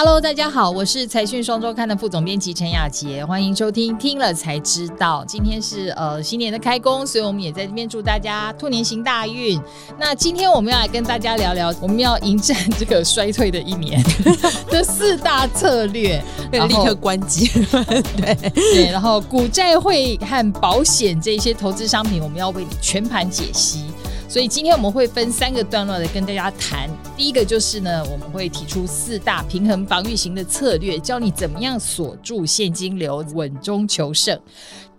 Hello，大家好，我是财讯双周刊的副总编辑陈雅洁，欢迎收听听了才知道。今天是呃新年的开工，所以我们也在这边祝大家兔年行大运。那今天我们要来跟大家聊聊，我们要迎战这个衰退的一年 的四大策略，立刻关机。对 对，然后股债汇和保险这些投资商品，我们要为你全盘解析。所以今天我们会分三个段落来跟大家谈。第一个就是呢，我们会提出四大平衡防御型的策略，教你怎么样锁住现金流，稳中求胜。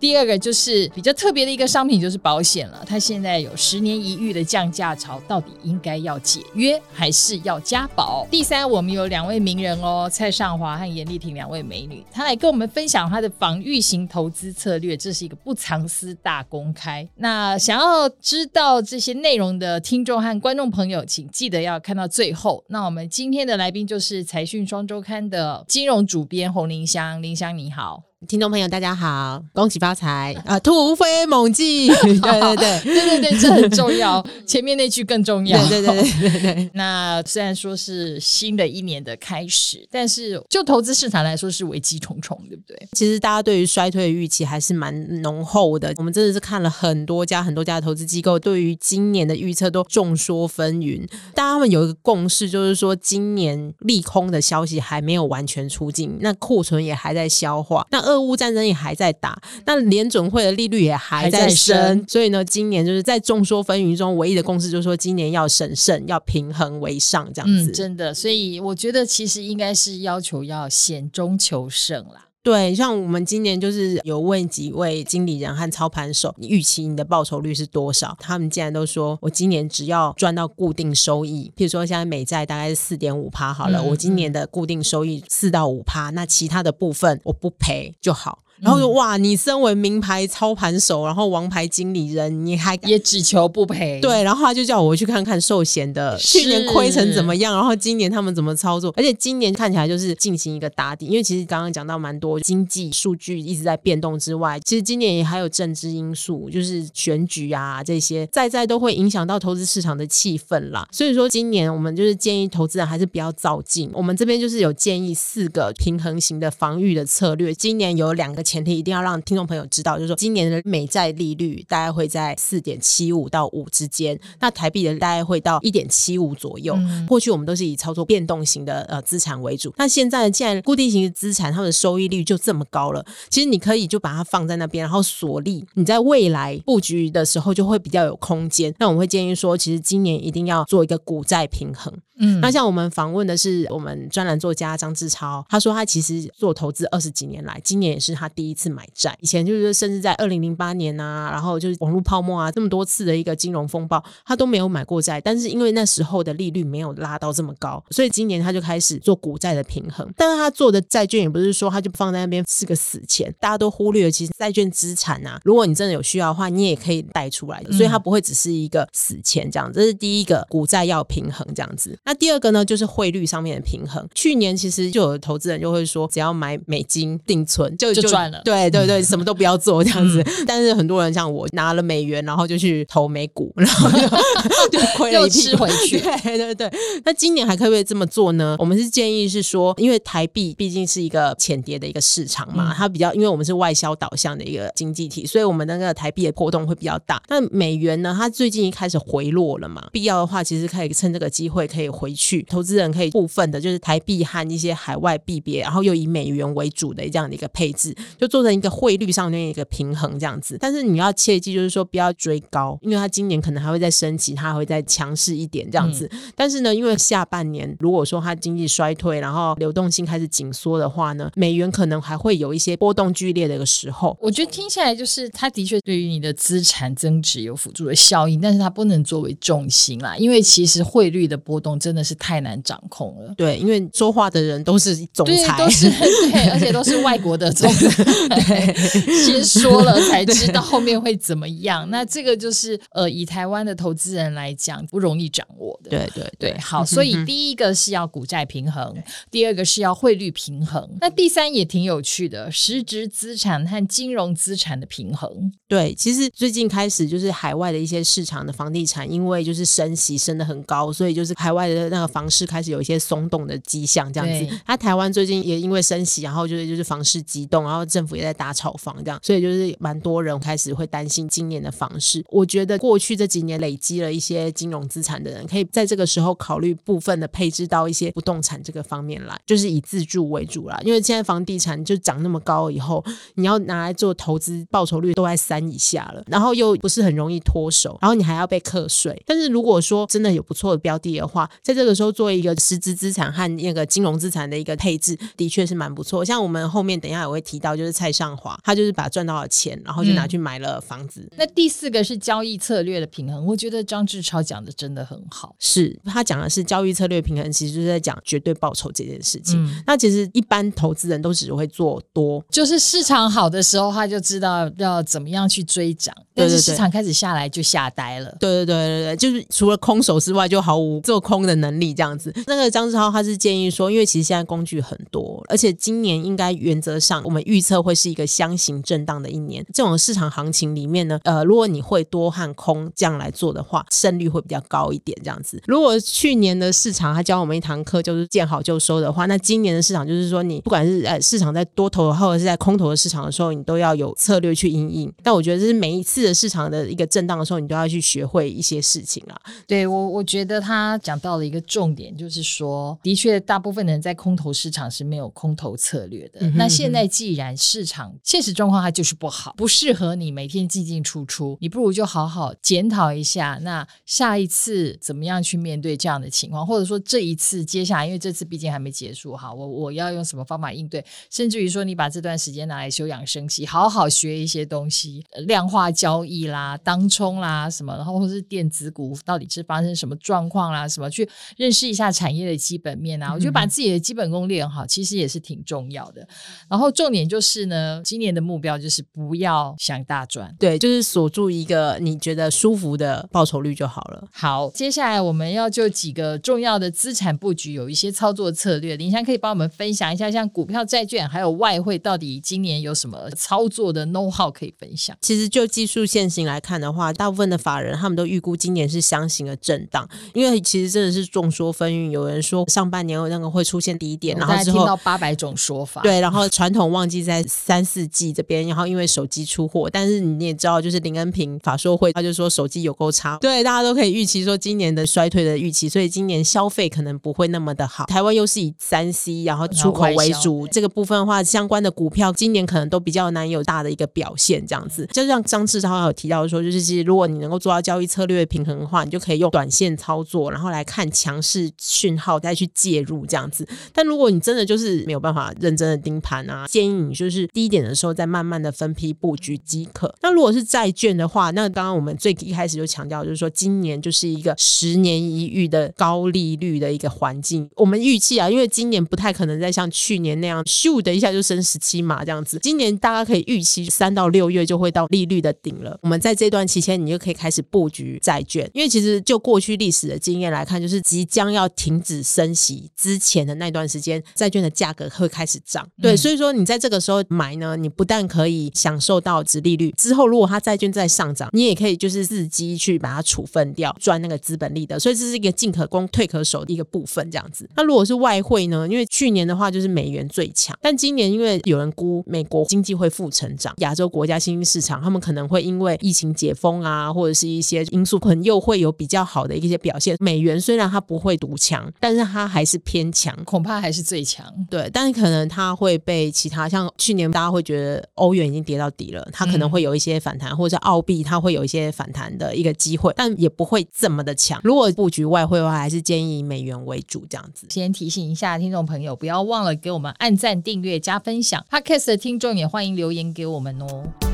第二个就是比较特别的一个商品，就是保险了。它现在有十年一遇的降价潮，到底应该要解约还是要加保？第三，我们有两位名人哦，蔡尚华和严丽婷两位美女，她来跟我们分享她的防御型投资策略，这是一个不藏私大公开。那想要知道这些内容的听众和观众朋友，请记得要看到最后。那我们今天的来宾就是财讯双周刊的金融主编洪玲香，玲香你好。听众朋友，大家好，恭喜发财啊！突飞猛进，对对对对对对，这很重要。前面那句更重要，对对对对对。那虽然说是新的一年的开始，但是就投资市场来说是危机重重，对不对？其实大家对于衰退的预期还是蛮浓厚的。我们真的是看了很多家很多家的投资机构，对于今年的预测都众说纷纭。但他们有一个共识，就是说今年利空的消息还没有完全出尽，那库存也还在消化。那俄乌战争也还在打，那联准会的利率也还在升，所以呢，今年就是在众说纷纭中，唯一的共识就是说，今年要审慎，要平衡为上，这样子。嗯，真的，所以我觉得其实应该是要求要险中求胜啦。对，像我们今年就是有问几位经理人和操盘手，你预期你的报酬率是多少？他们竟然都说，我今年只要赚到固定收益，譬如说现在美债大概是四点五趴好了，我今年的固定收益四到五趴，那其他的部分我不赔就好。然后说哇，你身为名牌操盘手，然后王牌经理人，你还也只求不赔？对，然后他就叫我去看看寿险的去年亏成怎么样，然后今年他们怎么操作？而且今年看起来就是进行一个打底，因为其实刚刚讲到蛮多经济数据一直在变动之外，其实今年也还有政治因素，就是选举啊这些在在都会影响到投资市场的气氛啦。所以说今年我们就是建议投资人还是不要躁进。我们这边就是有建议四个平衡型的防御的策略，今年有两个。前提一定要让听众朋友知道，就是说今年的美债利率大概会在四点七五到五之间，那台币的大概会到一点七五左右。嗯。过去我们都是以操作变动型的呃资产为主，那现在既然固定型的资产它们的收益率就这么高了，其实你可以就把它放在那边，然后锁利，你在未来布局的时候就会比较有空间。那我们会建议说，其实今年一定要做一个股债平衡。嗯，那像我们访问的是我们专栏作家张志超，他说他其实做投资二十几年来，今年也是他第一次买债。以前就是甚至在二零零八年啊，然后就是网络泡沫啊，这么多次的一个金融风暴，他都没有买过债。但是因为那时候的利率没有拉到这么高，所以今年他就开始做股债的平衡。但是他做的债券也不是说他就放在那边是个死钱，大家都忽略了，其实债券资产啊，如果你真的有需要的话，你也可以贷出来的，所以它不会只是一个死钱这样。这是第一个，股债要平衡这样子。那第二个呢，就是汇率上面的平衡。去年其实就有投资人就会说，只要买美金定存就就赚了。对对对，什么都不要做这样子。嗯、但是很多人像我拿了美元，然后就去投美股，然后就 就亏了一屁吃回去。对对对。那今年还可不可以这么做呢？我们是建议是说，因为台币毕竟是一个浅跌的一个市场嘛，嗯、它比较因为我们是外销导向的一个经济体，所以我们那个台币的波动会比较大。那美元呢，它最近一开始回落了嘛，必要的话，其实可以趁这个机会可以回去。投资人可以部分的，就是台币和一些海外币别，然后又以美元为主的这样的一个配置，就做成一个汇率上面一个平衡这样子。但是你要切记，就是说不要追高，因为它今年可能还会再升级，它还会再强势一点这样子。嗯、但是呢，因为下半年如果说它经济衰退，然后流动性开始紧缩的话呢，美元可能还会有一些波动剧烈的一个时候。我觉得听起来就是它的确对于你的资产增值有辅助的效应，但是它不能作为重心啦，因为其实汇率的波动真的是太。难掌控了，对，因为说话的人都是总裁，都是 对，而且都是外国的总裁，对，先说了才知道后面会怎么样。那这个就是呃，以台湾的投资人来讲，不容易掌握的。对对对，好，所以第一个是要股债平衡，第二个是要汇率平衡，那第三也挺有趣的，实质资产和金融资产的平衡。对，其实最近开始就是海外的一些市场的房地产，因为就是升息升的很高，所以就是海外的那个房市开始有一些松动的迹象，这样子。它台湾最近也因为升息，然后就是就是房市激动，然后政府也在打炒房，这样，所以就是蛮多人开始会担心今年的房市。我觉得过去这几年累积了一些金融资产的人，可以在这个时候考虑部分的配置到一些不动产这个方面来，就是以自住为主啦。因为现在房地产就涨那么高，以后你要拿来做投资，报酬率都在三以下了，然后又不是很容易脱手，然后你还要被课税。但是如果说真的有不错的标的的话，在这个时候做一个实质资产和那个金融资产的一个配置，的确是蛮不错。像我们后面等一下也会提到，就是蔡尚华，他就是把赚到的钱，然后就拿去买了房子。嗯。那第四个是交易策略的平衡，我觉得张志超讲的真的很好。是他讲的是交易策略平衡，其实就是在讲绝对报酬这件事情。嗯、那其实一般投资人都只会做多，就是市场好的时候，他就知道要怎么样去追涨。但是市场开始下来就吓呆了。对对对对对，就是除了空手之外，就毫无做空的的能力这样子。那个张志豪他是建议说，因为其实现在工具很多，而且今年应该原则上我们预测会是一个箱型震荡的一年。这种市场行情里面呢，呃，如果你会多和空这样来做的话，胜率会比较高一点这样子。如果去年的市场他教我们一堂课就是见好就收的话，那今年的市场就是说你不管是呃市场在多头或者是在空头的市场的时候，你都要有策略去因应。但我觉得这是每一次的市场的一个震荡的时候，你都要去学会一些事情啊。对我，我觉得他讲到了一个重点，就是说，的确，大部分人在空头市场是没有空头策略的。嗯哼嗯哼。那现在既然市场现实状况它就是不好，不适合你每天进进出出，你不如就好好检讨一下，那下一次怎么样去面对这样的情况，或者说这一次接下来，因为这次毕竟还没结束哈，我我要用什么方法应对，甚至于说你把这段时间拿来休养生息，好好学一些东西，量化交易啦、当冲啦什么，然后或是电子股到底是发生什么状况啦，什么去认识一下产业的基本面啊，我觉得把自己的基本功练好，其实也是挺重要的。然后重点就是呢，今年的目标就是不要想大赚，对，就是锁住一个你觉得舒服的报酬率就好了。好，接下来我们要就几个重要的资产布局有一些操作策略，林香可以帮我们分享一下，像股票、债券还有外汇，到底今年有什么操作的 know how 可以分享？其实就技术线型来看的话，大部分的法人他们都预估今年是箱型的震荡，因为其实真的是众说纷纭，有人说上半年那个会出现低点，然后之后听到八百种说法，对，然后传统旺季在三四季这边，然后因为手机出货，但是你也知道，就是林恩平法说会，他就说手机有够差，对，大家都可以预期说今年的衰退的预期，所以今年消费可能不会那么的好。台湾又是以三 C 然后出口为主，这个部分的话，相关的股票今年可能都比较难有大的一个表现，这样子，就像张志超有提到说，就是其实如果你能够做到交易策略平衡的话，你就可以用短线操作，然后来看强势讯号再去介入这样子。但如果你真的就是没有办法认真的盯盘啊，建议你就是低点的时候再慢慢的分批布局即可。那如果是债券的话，那刚刚我们最一开始就强调，就是说今年就是一个十年一遇的高利率的一个环境。我们预期啊，因为今年不太可能再像去年那样咻的一下就升十七码这样子。今年大家可以预期三到六月就会到利率的顶了。我们在这段期间，你就可以开始布局债券，因为其实就过去历史的经验来看，就是即将要停止升息之前的那段时间，债券的价格会开始涨。对，所以说你在这个时候买呢，你不但可以享受到值利率，之后如果它债券再上涨，你也可以就是伺机去把它处分掉，赚那个资本利得。所以这是一个进可攻退可守的一个部分，这样子。那如果是外汇呢？因为去年的话就是美元最强，但今年因为有人估美国经济会负成长，亚洲国家新兴市场他们可能会因为疫情解封啊，或者是一些因素，可能又会有比较好的一些表现。美元虽然它不会独强，但是他还是偏强，恐怕还是最强。对，但是可能他会被其他像去年大家会觉得欧元已经跌到底了，它可能会有一些反弹，嗯、或者澳币它会有一些反弹的一个机会，但也不会这么的强。如果布局外汇的话，还是建议以美元为主这样子。先提醒一下听众朋友，不要忘了给我们按赞、订阅、加分享。Podcast 的听众也欢迎留言给我们哦。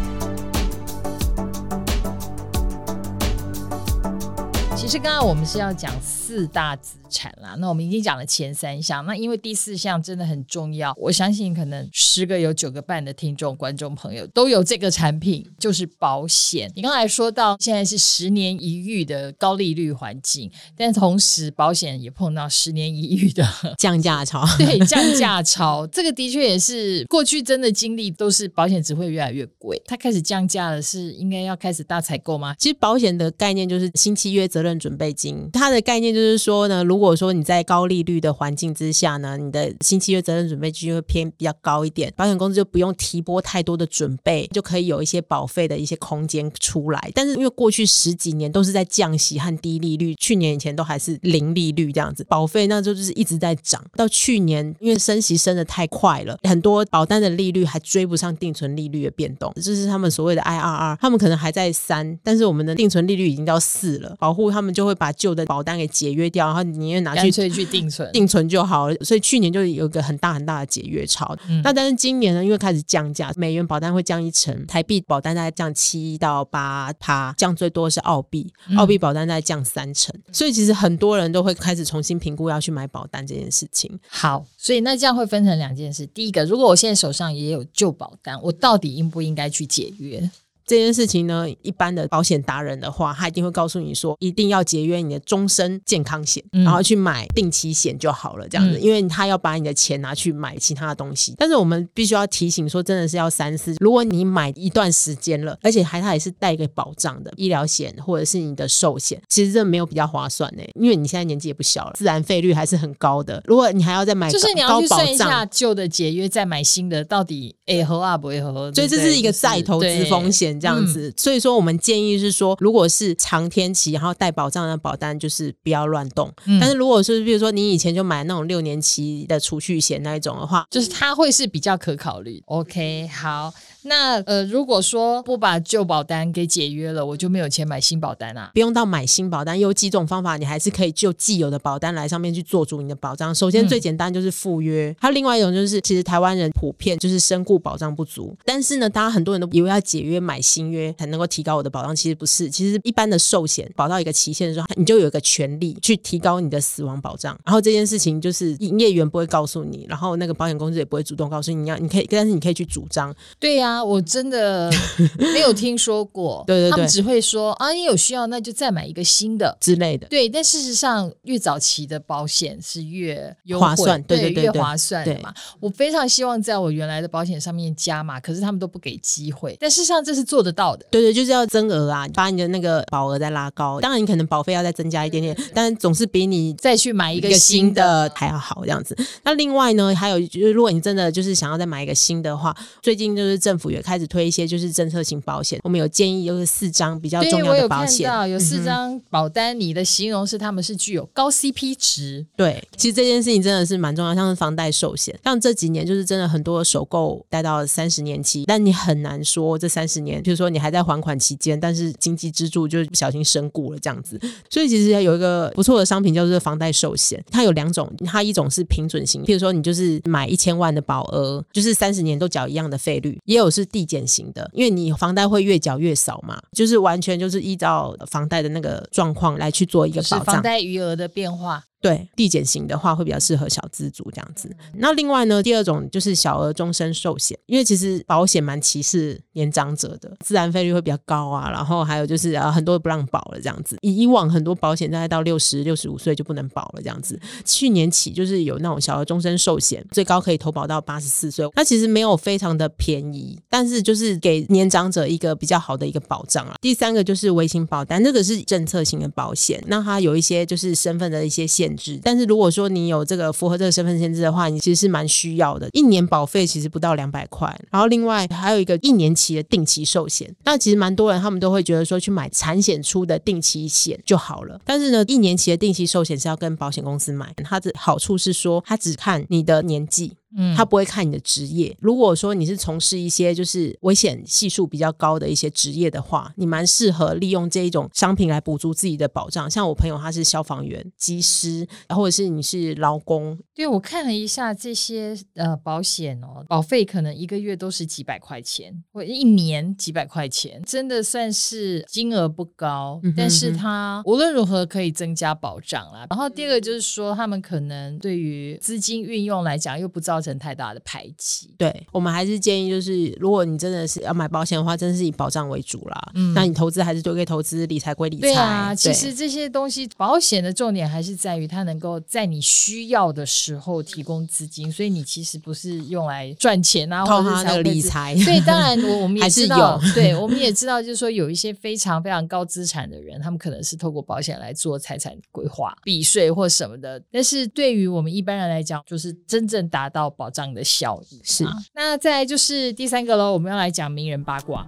其实刚刚我们是要讲四大子产啦，那我们已经讲了前三项，那因为第四项真的很重要，我相信可能十个有九个半的听众观众朋友都有这个产品，就是保险。你刚才说到现在是十年一遇的高利率环境，但同时保险也碰到十年一遇的降价潮，对，降价潮，这个的确也是过去真的经历都是保险只会越来越贵，它开始降价了，是应该要开始大采购吗？其实保险的概念就是新契约责任准备金，它的概念就是说呢，如果果说你在高利率的环境之下呢，你的新契约责任准备金就会偏比较高一点，保险公司就不用提拨太多的准备，就可以有一些保费的一些空间出来。但是因为过去十几年都是在降息和低利率，去年以前都还是零利率这样子，保费那就是一直在涨。到去年因为升息升的太快了，很多保单的利率还追不上定存利率的变动，这是他们所谓的 IRR，他们可能还在三，但是我们的定存利率已经到四了，保护他们就会把旧的保单给解约掉，然后你宁愿拿去去定存，定存就好了。所以去年就有一个很大很大的解约潮。嗯、那但是今年呢，因为开始降价，美元保单会降一成，台币保单大概降七到八趴，降最多是澳币，澳币保单大概降三成。嗯、所以其实很多人都会开始重新评估要去买保单这件事情。好，所以那这样会分成两件事。第一个，如果我现在手上也有旧保单，我到底应不应该去解约？这件事情呢，一般的保险达人的话，他一定会告诉你说，一定要节约你的终身健康险，嗯、然后去买定期险就好了，这样子，嗯、因为他要把你的钱拿去买其他的东西。但是我们必须要提醒说，真的是要三思。如果你买一段时间了，而且还它也是带一个保障的医疗险或者是你的寿险，其实这没有比较划算呢，因为你现在年纪也不小了，自然费率还是很高的。如果你还要再买，就是你要去算一下旧的节约再买新的，到底哎合啊不会合？所以这是一个再投资风险。这样子，嗯、所以说我们建议是说，如果是长天期，然后带保障的保单，就是不要乱动。嗯、但是如果是比如说你以前就买那种六年期的储蓄险那一种的话，就是它会是比较可考虑。OK，好。那呃，如果说不把旧保单给解约了，我就没有钱买新保单啊？不用到买新保单，有几种方法，你还是可以就既有的保单来上面去做足你的保障。首先最简单就是赴约，嗯、还有另外一种就是，其实台湾人普遍就是身故保障不足，但是呢，大家很多人都以为要解约买新约才能够提高我的保障，其实不是。其实一般的寿险保到一个期限的时候，你就有一个权利去提高你的死亡保障。然后这件事情就是营业员不会告诉你，然后那个保险公司也不会主动告诉你，你要你可以，但是你可以去主张。对呀、啊。我真的 没有听说过，对对对，他们只会说啊，你有需要那就再买一个新的之类的。对，但事实上越早期的保险是越划算，对对对，越划算的嘛。我非常希望在我原来的保险上面加嘛，可是他们都不给机会。但事实上这是做得到的，对对，就是要增额啊，把你的那个保额再拉高。当然你可能保费要再增加一点点，但总是比你再去买一个新的还要好这样子。那另外呢，还有就是如果你真的就是想要再买一个新的话，最近就是政府也开始。推一些就是政策型保险，我们有建议，就是四张比较重要的保险。有有四张保单，你的形容是他们是具有高 CP 值。对，其实这件事情真的是蛮重要，像是房贷寿险，像这几年就是真的很多首购贷到三十年期，但你很难说这三十年，就是说你还在还款期间，但是经济支柱就不小心身故了这样子。所以其实有一个不错的商品叫做房贷寿险，它有两种，它一种是平准型，譬如说你就是买一千万的保额，就是三十年都缴一样的费率，也有是递减。型的，因为你房贷会越缴越少嘛，就是完全就是依照房贷的那个状况来去做一个保障，房贷余额的变化。对，递减型的话会比较适合小资族这样子。那另外呢，第二种就是小额终身寿险，因为其实保险蛮歧视年长者的，自然费率会比较高啊。然后还有就是啊，很多不让保了这样子。以以往很多保险大概到六十六十五岁就不能保了这样子。去年起就是有那种小额终身寿险，最高可以投保到八十四岁。那其实没有非常的便宜，但是就是给年长者一个比较好的一个保障啊。第三个就是微型保单，这个是政策型的保险，那它有一些就是身份的一些限但是如果说你有这个符合这个身份限制的话，你其实是蛮需要的。一年保费其实不到两百块，然后另外还有一个一年期的定期寿险。那其实蛮多人他们都会觉得说去买产险出的定期险就好了。但是呢，一年期的定期寿险是要跟保险公司买，它的好处是说它只看你的年纪。嗯，他不会看你的职业。如果说你是从事一些就是危险系数比较高的一些职业的话，你蛮适合利用这一种商品来补足自己的保障。像我朋友他是消防员、机师，或者是你是劳工。对，我看了一下这些呃保险哦，保费可能一个月都是几百块钱，或一年几百块钱，真的算是金额不高，嗯哼嗯哼，但是它无论如何可以增加保障啦。然后第二个就是说，他们可能对于资金运用来讲又不造成。成太大的排挤。对，我们还是建议，就是如果你真的是要买保险的话，真的是以保障为主啦。嗯，那你投资还是都可以投资，理财归理财。对啊，对，其实这些东西，保险的重点还是在于它能够在你需要的时候提供资金，所以你其实不是用来赚钱啊，靠它的理财。对，当然我我们也 知道，对，我们也知道，就是说有一些非常非常高资产的人，他们可能是透过保险来做财产规划、避税或什么的。但是对于我们一般人来讲，就是真正达到保障的效益。是，啊，那再来就是第三个喽，我们要来讲名人八卦。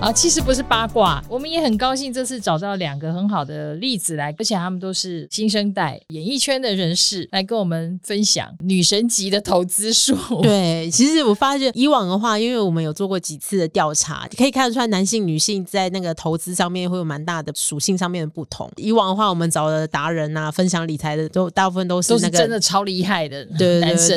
啊，其实不是八卦，我们也很高兴这次找到两个很好的例子来，而且他们都是新生代演艺圈的人士来跟我们分享女神级的投资术。对，其实我发现以往的话，因为我们有做过几次的调查，可以看得出来男性、女性在那个投资上面会有蛮大的属性上面的不同。以往的话，我们找的达人啊，分享理财的都大部分都是那个都是真的超厉害的男生。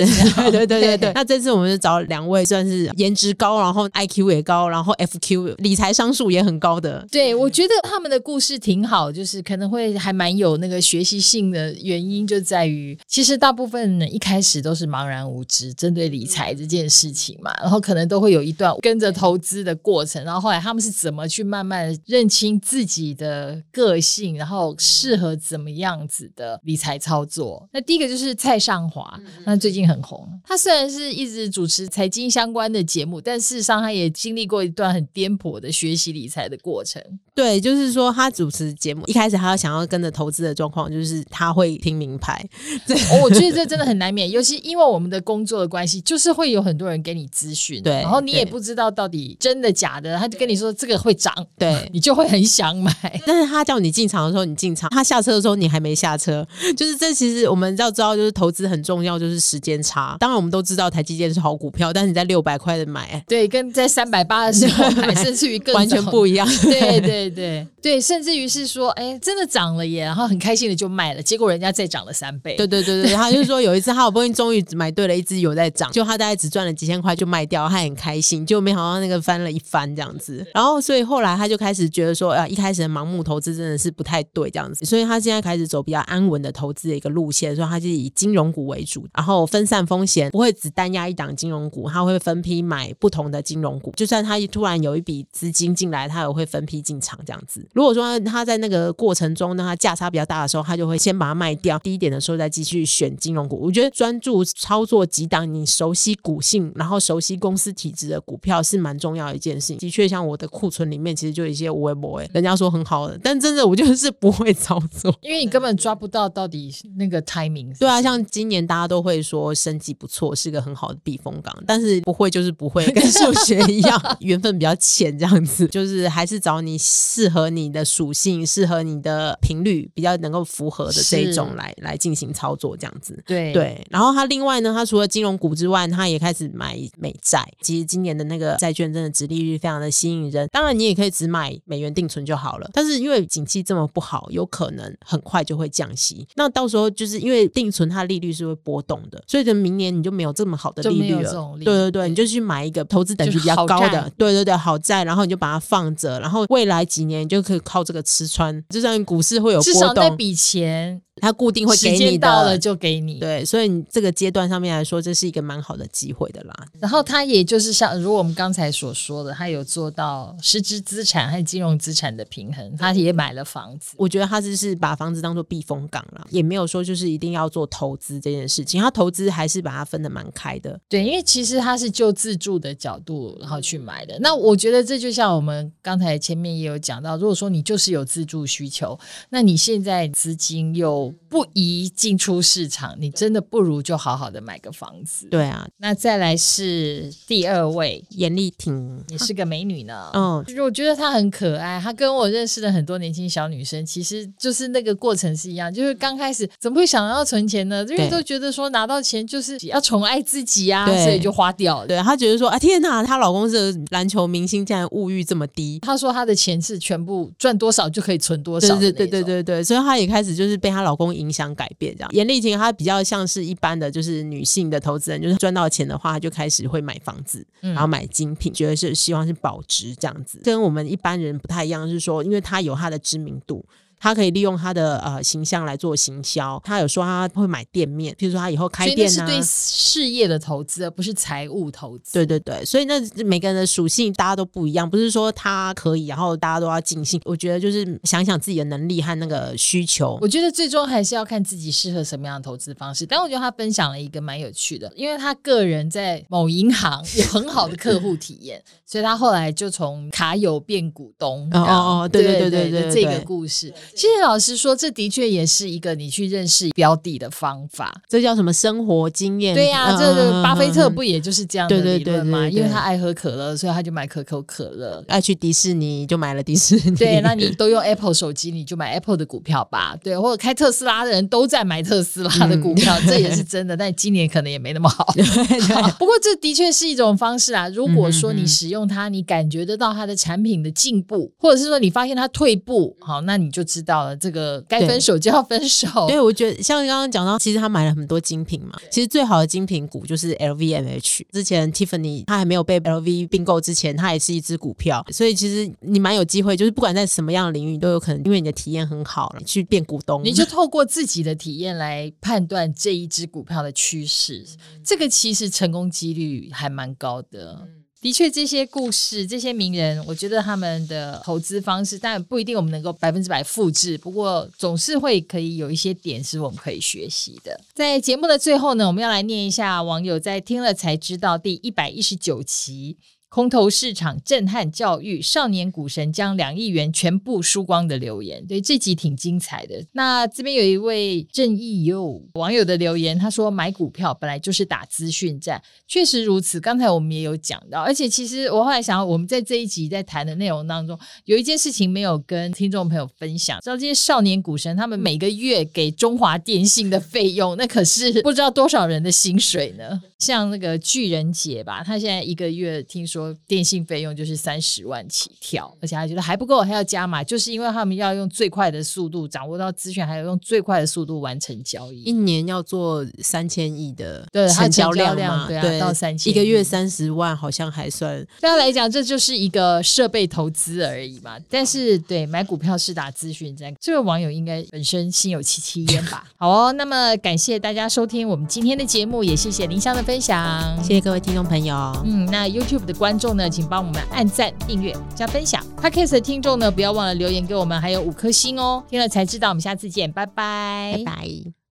对对对对对对对。那这次我们就找两位算是颜值高，然后 IQ 也高，然后 FQ 理财商数也很高的，对，我觉得他们的故事挺好，就是可能会还蛮有那个学习性的原因，就在于其实大部分人一开始都是茫然无知，针对理财这件事情嘛，然后可能都会有一段跟着投资的过程，然后后来他们是怎么去慢慢认清自己的个性，然后适合怎么样子的理财操作。那第一个就是蔡尚华，那最近很红，他虽然是一直主持财经相关的节目，但事实上他也经历过一段很颠簸的学习。理财的过程，对，就是说他主持节目一开始他想要跟着投资的状况，就是他会听名牌。对，我觉得 这真的很难免，尤其因为我们的工作的关系，就是会有很多人给你咨询，对，然后你也不知道到底真的假的，他就跟你说这个会涨，对，你就会很想买。但是他叫你进场的时候，你进场；他下车的时候，你还没下车。就是这其实我们要知道，就是投资很重要，就是时间差。当然我们都知道台积电是好股票，但是你在六百块的买，对，跟在三百八的时候 买，甚至于更。完全不一样，对 对对对，甚至于是说，哎，真的涨了耶，然后很开心的就卖了，结果人家再涨了三倍。对对对对，他就是说有一次他好不容易终于买对了一只有在涨，就他大概只赚了几千块就卖掉，他很开心，就没想到那个翻了一番这样子。然后所以后来他就开始觉得说，啊，一开始的盲目投资真的是不太对这样子，所以他现在开始走比较安稳的投资的一个路线，所以他就以金融股为主，然后分散风险，不会只单押一档金融股，他会分批买不同的金融股，就算他突然有一笔资金进来，他也会。分批进场这样子，如果说他在那个过程中，那他价差比较大的时候，他就会先把它卖掉，低一点的时候再继续选金融股。我觉得专注操作几档你熟悉股性，然后熟悉公司体质的股票是蛮重要的一件事情。的确，像我的库存里面，其实就有一些微博，人家说很好的，但真的我就是不会操作，因为你根本抓不到到底那个 timing 是是。对啊，像今年大家都会说升级不错，是个很好的避风港，但是不会就是不会，跟数学一样，缘分比较浅这样子，就是还是。找你适合你的属性、适合你的频率比较能够符合的这一种来来进行操作，这样子。对对。然后他另外呢，他除了金融股之外，他也开始买美债。其实今年的那个债券真的值利率非常的吸引人。当然，你也可以只买美元定存就好了。但是因为景气这么不好，有可能很快就会降息。那到时候就是因为定存它的利率是会波动的，所以等明年你就没有这么好的利率了。对对对，你就去买一个投资等级比较高的，对对对，好债，然后你就把它放着，然后。未来几年你就可以靠这个吃穿，就算股市会有波动，至少那笔钱。它固定会给你的，时间到了就给你。对，所以你这个阶段上面来说，这是一个蛮好的机会的啦。然后它也就是像，如果我们刚才所说的，它有做到实质资产和金融资产的平衡，他也买了房子。我觉得他就是把房子当做避风港了，也没有说就是一定要做投资这件事情。他投资还是把它分得蛮开的。对，因为其实他是就自住的角度然后去买的。那我觉得这就像我们刚才前面也有讲到，如果说你就是有自住需求，那你现在资金又不宜进出市场，你真的不如就好好的买个房子。对啊，那再来是第二位严丽婷，也是个美女呢。嗯，就是我觉得她很可爱。她跟我认识的很多年轻小女生，其实就是那个过程是一样，就是刚开始怎么会想要存钱呢？因为都觉得说拿到钱就是要宠爱自己啊，所以就花掉了。对，她觉得说啊，天哪，她老公是篮球明星，竟然物欲这么低。她说她的钱是全部赚多少就可以存多少。对对对对对，所以她也开始就是被她老公影响改变这样，严丽婷她比较像是一般的就是女性的投资人，就是赚到钱的话，她就开始会买房子，然后买精品，觉得是希望是保值这样子，跟我们一般人不太一样，是说因为她有她的知名度。他可以利用他的呃形象来做行销。他有说他会买店面，譬如说他以后开店是对事业的投资，而不是财务投资。对对对，所以那每个人的属性大家都不一样，不是说他可以，然后大家都要尽兴。我觉得就是想想自己的能力和那个需求。我觉得最终还是要看自己适合什么样的投资方式。但我觉得他分享了一个蛮有趣的，因为他个人在某银行有很好的客户体验，所以他后来就从卡友变股东。哦哦，对对对对对，这个故事，其实老师说，这的确也是一个你去认识标的的方法。这叫什么生活经验？对呀、啊，这个巴菲特不也就是这样的理论吗？对对对对对，因为他爱喝可乐，所以他就买可口可乐；爱去迪士尼就买了迪士尼。对，那你都用 Apple 手机，你就买 Apple 的股票吧。对，或者开特斯拉的人都在买特斯拉的股票，嗯、这也是真的。但今年可能也没那么好。不过这的确是一种方式啊。如果说你使用它，你感觉得到它的产品的进步，或者是说你发现它退步，好，那你就知道了，这个该分手就要分手。对，我觉得像刚刚讲到，其实他买了很多精品嘛。其实最好的精品股就是 LVMH。之前 Tiffany 他还没有被 LV 并购之前，它也是一只股票。所以其实你蛮有机会，就是不管在什么样的领域都有可能，因为你的体验很好，去变股东。你就透过自己的体验来判断这一只股票的趋势，这个其实成功几率还蛮高的。的确，这些故事、这些名人，我觉得他们的投资方式，但不一定我们能够百分之百复制。不过，总是会可以有一些点是我们可以学习的。在节目的最后呢，我们要来念一下网友在听了才知道第一百一十九期。空头市场震撼教育，少年股神将两亿元全部输光的留言，对，这集挺精彩的。那这边有一位正义友网友的留言，他说买股票本来就是打资讯战，确实如此。刚才我们也有讲到，而且其实我后来想，我们在这一集在谈的内容当中，有一件事情没有跟听众朋友分享，知道这些少年股神他们每个月给中华电信的费用，那可是不知道多少人的薪水呢。像那个巨人姐吧，他现在一个月听说。电信费用就是三十万起跳，而且还觉得还不够，还要加码，就是因为他们要用最快的速度掌握到资讯，还有用最快的速度完成交易。一年要做三千亿的成交量嘛？对啊，到三千，一个月三十万，好像还算。对他来讲，这就是一个设备投资而已嘛。但是，对买股票是打资讯战，这位网友应该本身心有戚戚焉吧？好哦，那么感谢大家收听我们今天的节目，也谢谢林香的分享，谢谢各位听众朋友。嗯，那 YouTube 的观众呢，请帮我们按赞、订阅、加分享。Podcast 的听众呢，不要忘了留言给我们，还有五颗星哦。听了才知道，我们下次见，拜拜，拜拜。